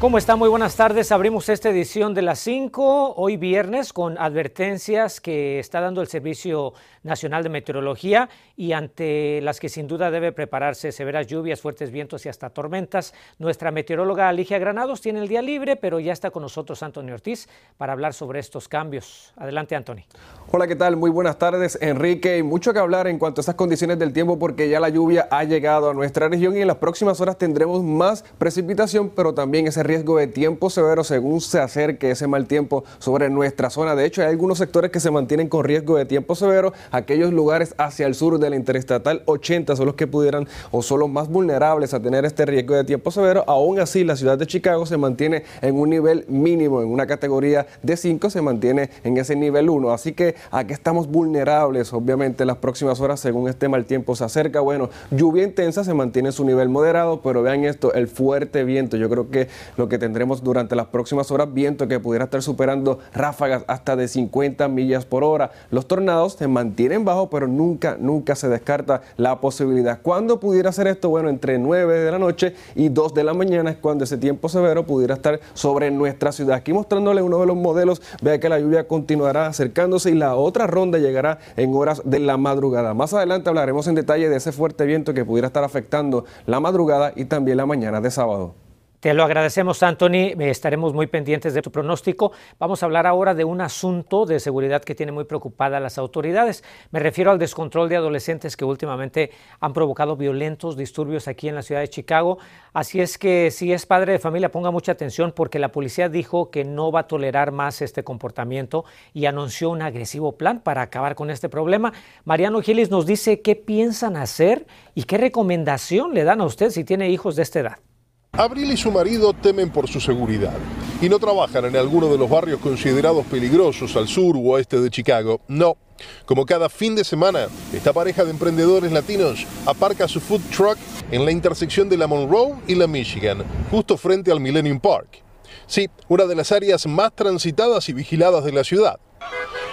¿Cómo está? Muy buenas tardes. Abrimos esta edición de las 5, hoy viernes, con advertencias que está dando el Servicio Nacional de Meteorología y ante las que sin duda debe prepararse severas lluvias, fuertes vientos y hasta tormentas. Nuestra meteoróloga Alicia Granados tiene el día libre, pero ya está con nosotros Antonio Ortiz para hablar sobre estos cambios. Adelante, Antonio. Hola, ¿qué tal? Muy buenas tardes, Enrique. Y mucho que hablar en cuanto a estas condiciones del tiempo porque ya la lluvia ha llegado a nuestra región y en las próximas horas tendremos más precipitación, pero también ese riesgo de tiempo severo según se acerque ese mal tiempo sobre nuestra zona. De hecho, hay algunos sectores que se mantienen con riesgo de tiempo severo. Aquellos lugares hacia el sur de la interestatal 80 son los que pudieran o son los más vulnerables a tener este riesgo de tiempo severo. Aún así, la ciudad de Chicago se mantiene en un nivel mínimo, en una categoría de 5 se mantiene en ese nivel 1. Así que aquí estamos vulnerables, obviamente, en las próximas horas según este mal tiempo se acerca. Bueno, lluvia intensa se mantiene en su nivel moderado, pero vean esto, el fuerte viento. Yo creo que lo que tendremos durante las próximas horas viento que pudiera estar superando ráfagas hasta de 50 millas por hora. Los tornados se mantienen bajo, pero nunca, nunca se descarta la posibilidad. ¿Cuándo pudiera ser esto? Bueno, entre 9 de la noche y 2 de la mañana es cuando ese tiempo severo pudiera estar sobre nuestra ciudad. Aquí mostrándole uno de los modelos, vea que la lluvia continuará acercándose y la otra ronda llegará en horas de la madrugada. Más adelante hablaremos en detalle de ese fuerte viento que pudiera estar afectando la madrugada y también la mañana de sábado. Te lo agradecemos, Anthony. Estaremos muy pendientes de tu pronóstico. Vamos a hablar ahora de un asunto de seguridad que tiene muy preocupada a las autoridades. Me refiero al descontrol de adolescentes que últimamente han provocado violentos disturbios aquí en la ciudad de Chicago. Así es que si es padre de familia, ponga mucha atención porque la policía dijo que no va a tolerar más este comportamiento y anunció un agresivo plan para acabar con este problema. Mariano Gilis nos dice qué piensan hacer y qué recomendación le dan a usted si tiene hijos de esta edad. Abril y su marido temen por su seguridad y no trabajan en alguno de los barrios considerados peligrosos al sur o oeste de Chicago. No. Como cada fin de semana, esta pareja de emprendedores latinos aparca su food truck en la intersección de la Monroe y la Michigan, justo frente al Millennium Park. Sí, una de las áreas más transitadas y vigiladas de la ciudad.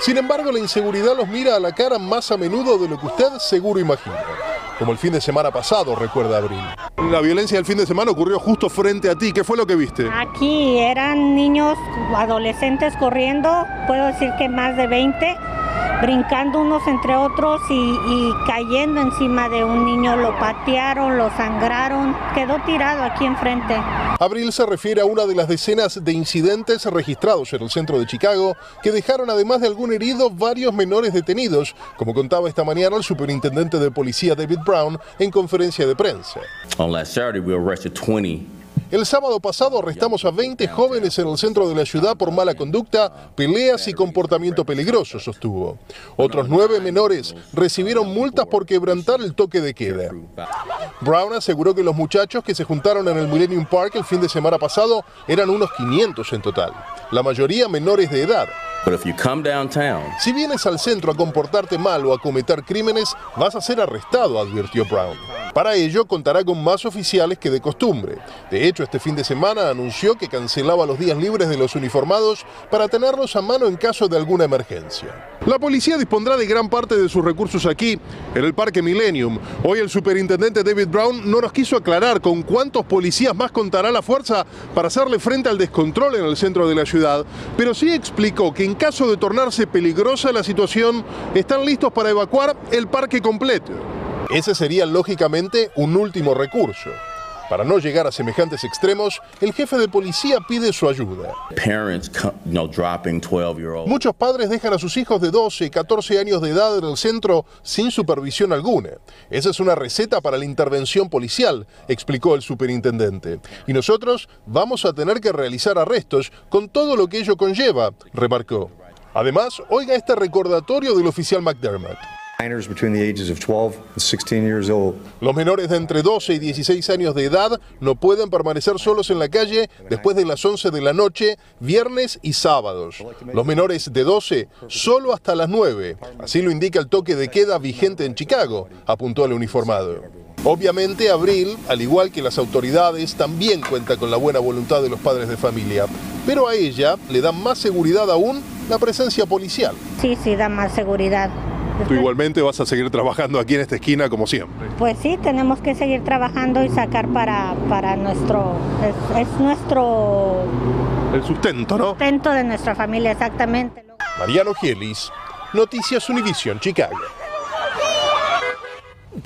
Sin embargo, la inseguridad los mira a la cara más a menudo de lo que usted seguro imagina como el fin de semana pasado, recuerda Abril. La violencia del fin de semana ocurrió justo frente a ti. ¿Qué fue lo que viste? Aquí eran niños, adolescentes corriendo, puedo decir que más de 20 brincando unos entre otros y, cayendo encima de un niño, lo patearon, lo sangraron, quedó tirado aquí enfrente. Abril se refiere a una de las decenas de incidentes registrados en el centro de Chicago que dejaron además de algún herido varios menores detenidos, como contaba esta mañana el superintendente de policía David Brown en conferencia de prensa. On last Saturday we arrested 20 el sábado pasado arrestamos a 20 jóvenes en el centro de la ciudad por mala conducta, peleas y comportamiento peligroso, sostuvo. Otros nueve menores recibieron multas por quebrantar el toque de queda. Brown aseguró que los muchachos que se juntaron en el Millennium Park el fin de semana pasado eran unos 500 en total, la mayoría menores de edad. Si vienes al centro a comportarte mal o a cometer crímenes, vas a ser arrestado, advirtió Brown. Para ello contará con más oficiales que de costumbre. De hecho, este fin de semana anunció que cancelaba los días libres de los uniformados para tenerlos a mano en caso de alguna emergencia. La policía dispondrá de gran parte de sus recursos aquí, en el Parque Millennium. Hoy el superintendente David Brown no nos quiso aclarar con cuántos policías más contará la fuerza para hacerle frente al descontrol en el centro de la ciudad, pero sí explicó que en caso de tornarse peligrosa la situación, están listos para evacuar el parque completo. Ese sería lógicamente un último recurso. Para no llegar a semejantes extremos, el jefe de policía pide su ayuda. Muchos padres dejan a sus hijos de 12 y 14 años de edad en el centro sin supervisión alguna. Esa es una receta para la intervención policial, explicó el superintendente. Y nosotros vamos a tener que realizar arrestos con todo lo que ello conlleva, remarcó. Además, oiga este recordatorio del oficial McDermott. Los menores de entre 12 y 16 años de edad no pueden permanecer solos en la calle después de las 11 de la noche, viernes y sábados. Los menores de 12 solo hasta las 9. Así lo indica el toque de queda vigente en Chicago, apuntó el uniformado. Obviamente, Abril, al igual que las autoridades, también cuenta con la buena voluntad de los padres de familia, pero a ella le da más seguridad aún la presencia policial. Sí, sí, da más seguridad. Tú igualmente vas a seguir trabajando aquí en esta esquina como siempre. Pues sí, tenemos que seguir trabajando y sacar para, para nuestro, es, es nuestro El sustento, ¿no? sustento de nuestra familia, exactamente. Mariano Gielis, Noticias Univisión Chicago.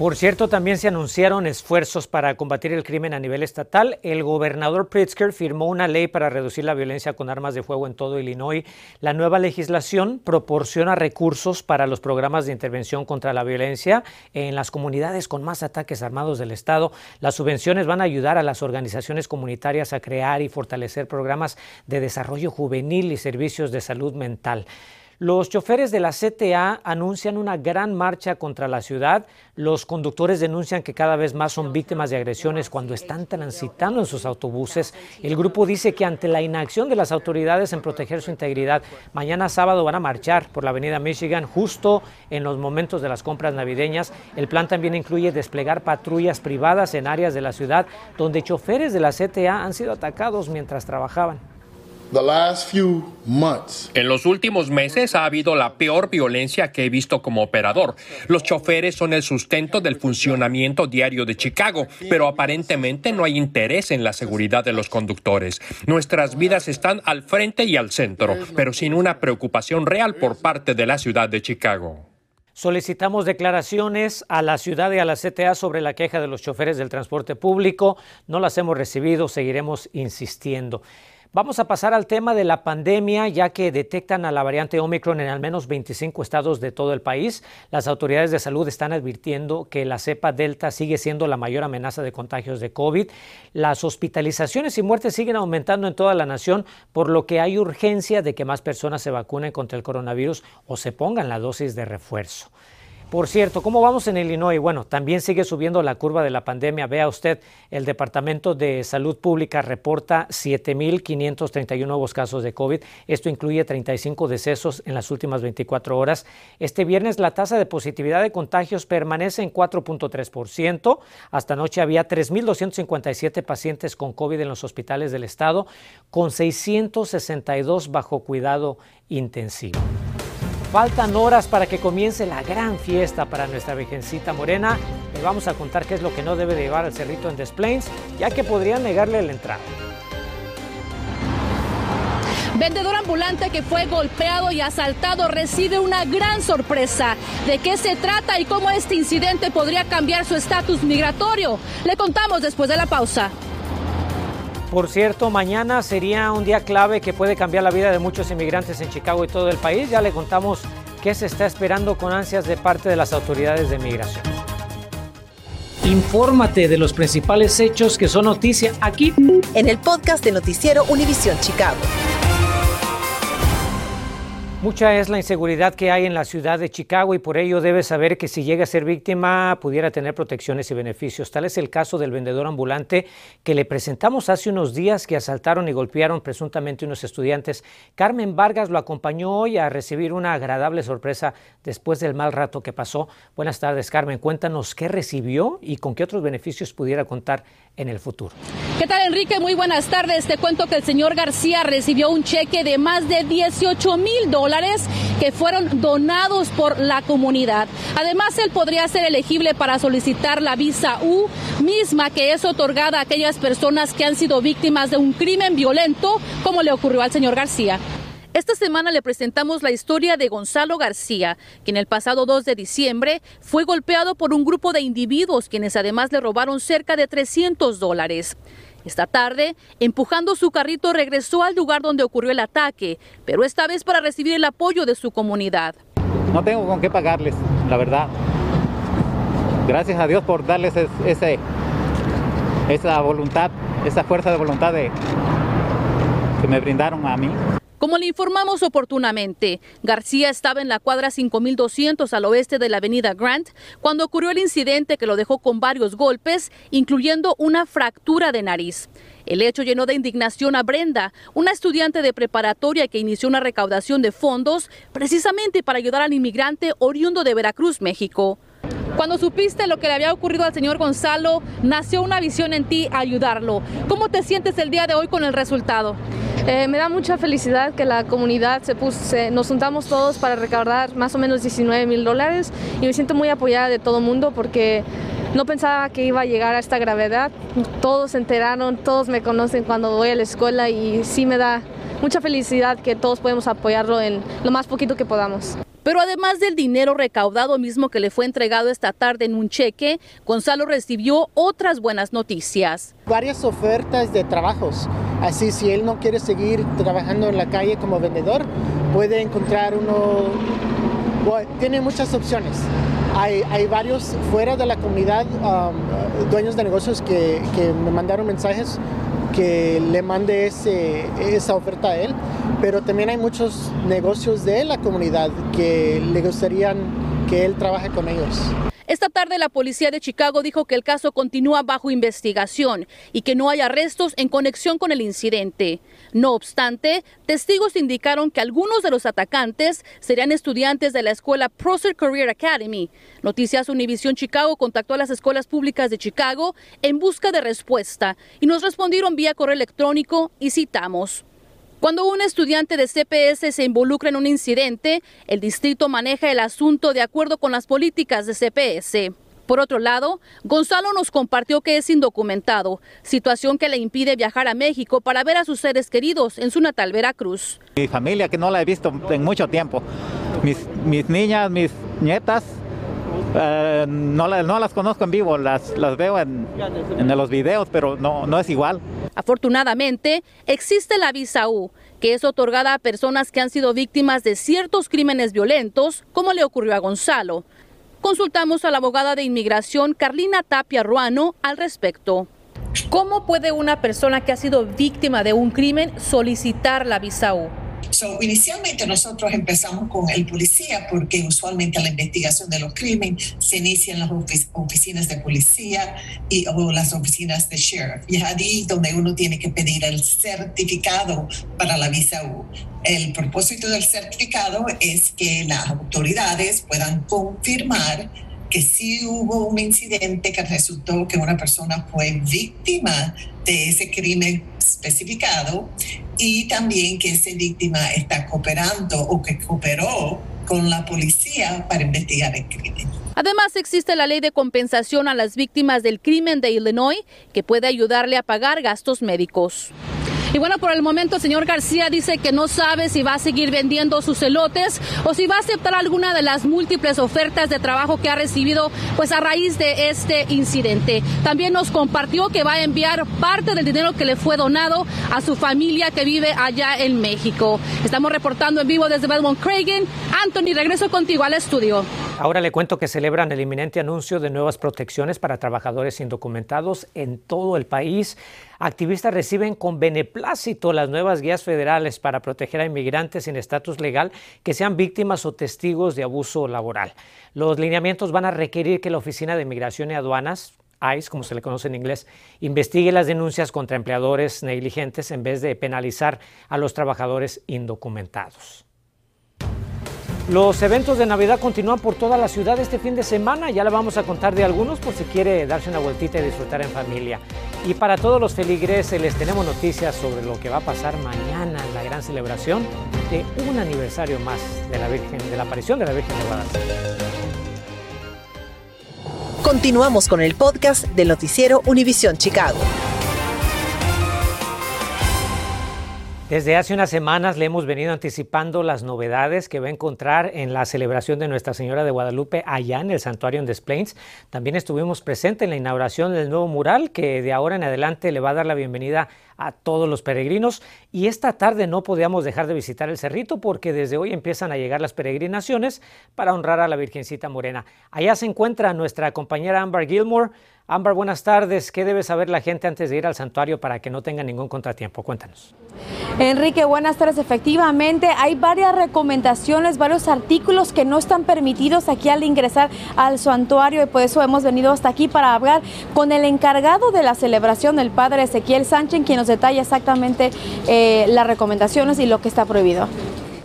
Por cierto, también se anunciaron esfuerzos para combatir el crimen a nivel estatal. El gobernador Pritzker firmó una ley para reducir la violencia con armas de fuego en todo Illinois. La nueva legislación proporciona recursos para los programas de intervención contra la violencia en las comunidades con más ataques armados del estado. Las subvenciones van a ayudar a las organizaciones comunitarias a crear y fortalecer programas de desarrollo juvenil y servicios de salud mental. Los choferes de la CTA anuncian una gran marcha contra la ciudad. Los conductores denuncian que cada vez más son víctimas de agresiones cuando están transitando en sus autobuses. El grupo dice que ante la inacción de las autoridades en proteger su integridad, mañana sábado van a marchar por la avenida Michigan justo en los momentos de las compras navideñas. El plan también incluye desplegar patrullas privadas en áreas de la ciudad donde choferes de la CTA han sido atacados mientras trabajaban. En los últimos meses ha habido la peor violencia que he visto como operador. Los choferes son el sustento del funcionamiento diario de Chicago, pero aparentemente no hay interés en la seguridad de los conductores. Nuestras vidas están al frente y al centro, pero sin una preocupación real por parte de la ciudad de Chicago. Solicitamos declaraciones a la ciudad y a la CTA sobre la queja de los choferes del transporte público. No las hemos recibido, seguiremos insistiendo. Vamos a pasar al tema de la pandemia, ya que detectan a la variante Omicron en al menos 25 estados de todo el país. Las autoridades de salud están advirtiendo que la cepa Delta sigue siendo la mayor amenaza de contagios de COVID. Las hospitalizaciones y muertes siguen aumentando en toda la nación, por lo que hay urgencia de que más personas se vacunen contra el coronavirus o se pongan la dosis de refuerzo. Por cierto, ¿cómo vamos en Illinois? Bueno, también sigue subiendo la curva de la pandemia. Vea usted, el Departamento de Salud Pública reporta 7.531 nuevos casos de COVID. Esto incluye 35 decesos en las últimas 24 horas. Este viernes la tasa de positividad de contagios permanece en 4.3%. Hasta anoche había 3.257 pacientes con COVID en los hospitales del estado, con 662 bajo cuidado intensivo. Faltan horas para que comience la gran fiesta para nuestra Virgencita Morena. Le vamos a contar qué es lo que no debe de llevar al cerrito en Des Plaines, ya que podrían negarle la entrada. Vendedor ambulante que fue golpeado y asaltado recibe una gran sorpresa. ¿De qué se trata y cómo este incidente podría cambiar su estatus migratorio? Le contamos después de la pausa. Por cierto, mañana sería un día clave que puede cambiar la vida de muchos inmigrantes en Chicago y todo el país. Ya le contamos qué se está esperando con ansias de parte de las autoridades de migración. Infórmate de los principales hechos que son noticia aquí En el podcast de Noticiero Univisión Chicago. Mucha es la inseguridad que hay en la ciudad de Chicago y por ello debe saber que si llega a ser víctima pudiera tener protecciones y beneficios. Tal es el caso del vendedor ambulante que le presentamos hace unos días que asaltaron y golpearon presuntamente unos estudiantes. Carmen Vargas lo acompañó hoy a recibir una agradable sorpresa después del mal rato que pasó. Buenas tardes, Carmen. Cuéntanos qué recibió y con qué otros beneficios pudiera contar en el futuro. ¿Qué tal, Enrique? Muy buenas tardes. Te cuento que el señor García recibió un cheque de más de 18 mil dólares que fueron donados por la comunidad. Además, él podría ser elegible para solicitar la visa U, misma que es otorgada a aquellas personas que han sido víctimas de un crimen violento, como le ocurrió al señor García. Esta semana le presentamos la historia de Gonzalo García, quien el pasado 2 de diciembre fue golpeado por un grupo de individuos quienes además le robaron cerca de 300 dólares. Esta tarde, empujando su carrito, regresó al lugar donde ocurrió el ataque, pero esta vez para recibir el apoyo de su comunidad. No tengo con qué pagarles, la verdad. Gracias a Dios por darles esa voluntad, esa fuerza de voluntad que me brindaron a mí. Como le informamos oportunamente, García estaba en la cuadra 5200 al oeste de la avenida Grant cuando ocurrió el incidente que lo dejó con varios golpes, incluyendo una fractura de nariz. El hecho llenó de indignación a Brenda, una estudiante de preparatoria que inició una recaudación de fondos precisamente para ayudar al inmigrante oriundo de Veracruz, México. Cuando supiste lo que le había ocurrido al señor Gonzalo, nació una visión en ti ayudarlo. ¿Cómo te sientes el día de hoy con el resultado? Eh, me da mucha felicidad que la comunidad se puso, nos juntamos todos para recaudar más o menos 19 mil dólares y me siento muy apoyada de todo el mundo porque no pensaba que iba a llegar a esta gravedad. Todos se enteraron, todos me conocen cuando voy a la escuela y sí me da mucha felicidad que todos podemos apoyarlo en lo más poquito que podamos. Pero además del dinero recaudado mismo que le fue entregado esta tarde en un cheque, Gonzalo recibió otras buenas noticias. Varias ofertas de trabajos. Así si él no quiere seguir trabajando en la calle como vendedor, puede encontrar uno... tiene muchas opciones. Hay, hay, varios fuera de la comunidad, um, dueños de negocios que, me mandaron mensajes que le mande esa oferta a él, pero también hay muchos negocios de la comunidad que le gustaría que él trabaje con ellos. Esta tarde la policía de Chicago dijo que el caso continúa bajo investigación y que no hay arrestos en conexión con el incidente. No obstante, testigos indicaron que algunos de los atacantes serían estudiantes de la escuela Prosser Career Academy. Noticias Univision Chicago contactó a las escuelas públicas de Chicago en busca de respuesta y nos respondieron vía correo electrónico y citamos. Cuando un estudiante de CPS se involucra en un incidente, el distrito maneja el asunto de acuerdo con las políticas de CPS. Por otro lado, Gonzalo nos compartió que es indocumentado, situación que le impide viajar a México para ver a sus seres queridos en su natal Veracruz. Mi familia, que no la he visto en mucho tiempo, mis, mis niñas, mis nietas, eh, no, no, las conozco en vivo, las, las veo en, en, los videos, pero no, no es igual. Afortunadamente, existe la visa U, que es otorgada a personas que han sido víctimas de ciertos crímenes violentos, como le ocurrió a Gonzalo. Consultamos a la abogada de inmigración Carlina Tapia Ruano al respecto. ¿Cómo puede una persona que ha sido víctima de un crimen solicitar la visa U? Inicialmente nosotros empezamos con el policía porque usualmente la investigación de los crímenes se inicia en las oficinas de policía y, o las oficinas de sheriff. Y es ahí donde uno tiene que pedir el certificado para la visa U. El propósito del certificado es que las autoridades puedan confirmar que sí hubo un incidente que resultó que una persona fue víctima de ese crimen especificado y también que esa víctima está cooperando o que cooperó con la policía para investigar el crimen. Además, existe la ley de compensación a las víctimas del crimen de Illinois que puede ayudarle a pagar gastos médicos. Y bueno, por el momento, el señor García dice que no sabe si va a seguir vendiendo sus elotes o si va a aceptar alguna de las múltiples ofertas de trabajo que ha recibido pues a raíz de este incidente. También nos compartió que va a enviar parte del dinero que le fue donado a su familia que vive allá en México. Estamos reportando en vivo desde Belmont Cragen. Anthony, regreso contigo al estudio. Ahora le cuento que celebran el inminente anuncio de nuevas protecciones para trabajadores indocumentados en todo el país. Activistas reciben con beneplácito las nuevas guías federales para proteger a inmigrantes sin estatus legal que sean víctimas o testigos de abuso laboral. Los lineamientos van a requerir que la Oficina de Inmigración y Aduanas ICE, como se le conoce en inglés, investigue las denuncias contra empleadores negligentes en vez de penalizar a los trabajadores indocumentados. Los eventos de Navidad continúan por toda la ciudad este fin de semana. Ya le vamos a contar de algunos por si quiere darse una vueltita y disfrutar en familia. Y para todos los feligreses les tenemos noticias sobre lo que va a pasar mañana en la gran celebración de un aniversario más de la Virgen, de la aparición de la Virgen de Guadalupe. Continuamos con el podcast del noticiero Univisión Chicago. Desde hace unas semanas le hemos venido anticipando las novedades que va a encontrar en la celebración de Nuestra Señora de Guadalupe allá en el Santuario en Des Plaines. También estuvimos presentes en la inauguración del nuevo mural que de ahora en adelante le va a dar la bienvenida a todos los peregrinos. Y esta tarde no podíamos dejar de visitar el cerrito porque desde hoy empiezan a llegar las peregrinaciones para honrar a la Virgencita Morena. Allá se encuentra nuestra compañera Amber Gilmore. Amber, buenas tardes. ¿Qué debe saber la gente antes de ir al santuario para que no tenga ningún contratiempo? Cuéntanos. Enrique, buenas tardes. Efectivamente, hay varias recomendaciones, varios artículos que no están permitidos aquí al ingresar al santuario y por eso hemos venido hasta aquí para hablar con el encargado de la celebración, el padre Ezequiel Sánchez, quien nos detalla exactamente eh, las recomendaciones y lo que está prohibido.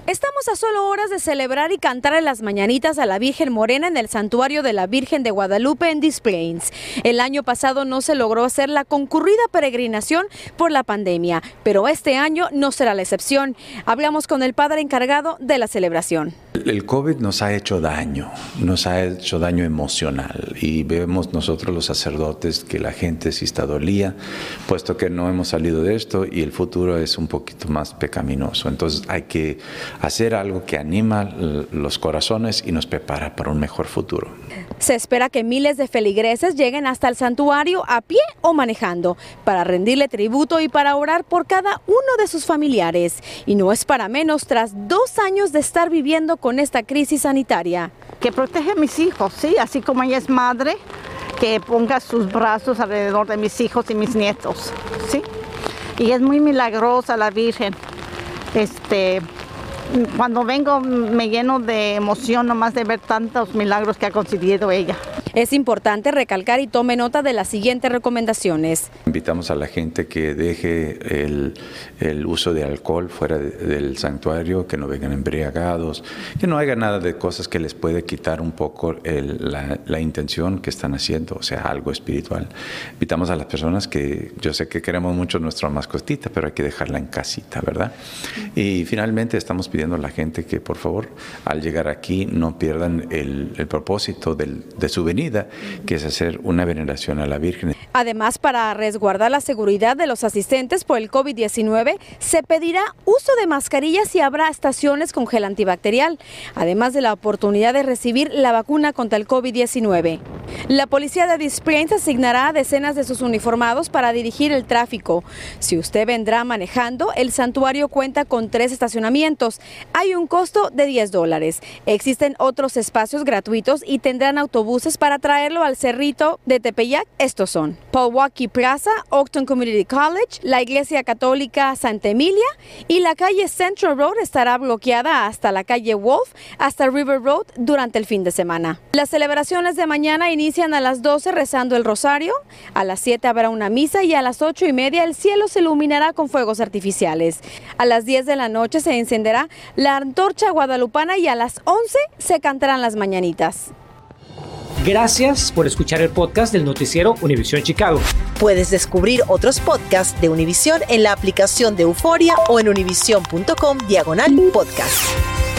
Esta Estamos a solo horas de celebrar y cantar en las mañanitas a la Virgen Morena en el santuario de la Virgen de Guadalupe en Des Plaines. El año pasado no se logró hacer la concurrida peregrinación por la pandemia, pero este año no será la excepción. Hablamos con el padre encargado de la celebración. El COVID nos ha hecho daño, nos ha hecho daño emocional y vemos nosotros los sacerdotes que la gente sí está dolía, puesto que no hemos salido de esto y el futuro es un poquito más pecaminoso. Entonces hay que hacer algo que anima los corazones y nos prepara para un mejor futuro. Se espera que miles de feligreses lleguen hasta el santuario a pie o manejando para rendirle tributo y para orar por cada uno de sus familiares. Y no es para menos tras dos años de estar viviendo con esta crisis sanitaria. Que protege a mis hijos, sí, así como ella es madre, que ponga sus brazos alrededor de mis hijos y mis nietos, sí. Y es muy milagrosa la Virgen. Este, cuando vengo me lleno de emoción nomás de ver tantos milagros que ha conseguido ella. Es importante recalcar y tome nota de las siguientes recomendaciones. Invitamos a la gente que deje el, uso de alcohol fuera del santuario, que no vengan embriagados, que no haga nada de cosas que les puede quitar un poco la, la, intención que están haciendo, o sea, algo espiritual. Invitamos a las personas que yo sé que queremos mucho nuestra mascotita, pero hay que dejarla en casita, ¿verdad? Y finalmente estamos pidiendo a la gente que por favor al llegar aquí no pierdan el, propósito de su venida que es hacer una veneración a la Virgen. Además, para resguardar la seguridad de los asistentes por el COVID-19, se pedirá uso de mascarillas y habrá estaciones con gel antibacterial, además de la oportunidad de recibir la vacuna contra el COVID-19. La policía de Displains asignará decenas de sus uniformados para dirigir el tráfico. Si usted vendrá manejando, el santuario cuenta con tres estacionamientos. Hay un costo de 10 dólares. Existen otros espacios gratuitos y tendrán autobuses para traerlo al cerrito de Tepeyac. Estos son Milwaukee Plaza, Oakton Community College, la Iglesia Católica Santa Emilia y la calle Central Road estará bloqueada hasta la calle Wolf, hasta River Road durante el fin de semana. Las celebraciones de mañana inician a las 12 rezando el rosario, a las 7 habrá una misa y a las 8 y media el cielo se iluminará con fuegos artificiales. A las 10 de la noche se encenderá la antorcha guadalupana y a las 11 se cantarán las mañanitas. Gracias por escuchar el podcast del noticiero Univisión Chicago. Puedes descubrir otros podcasts de Univisión en la aplicación de Euforia o en univision.com diagonal podcast.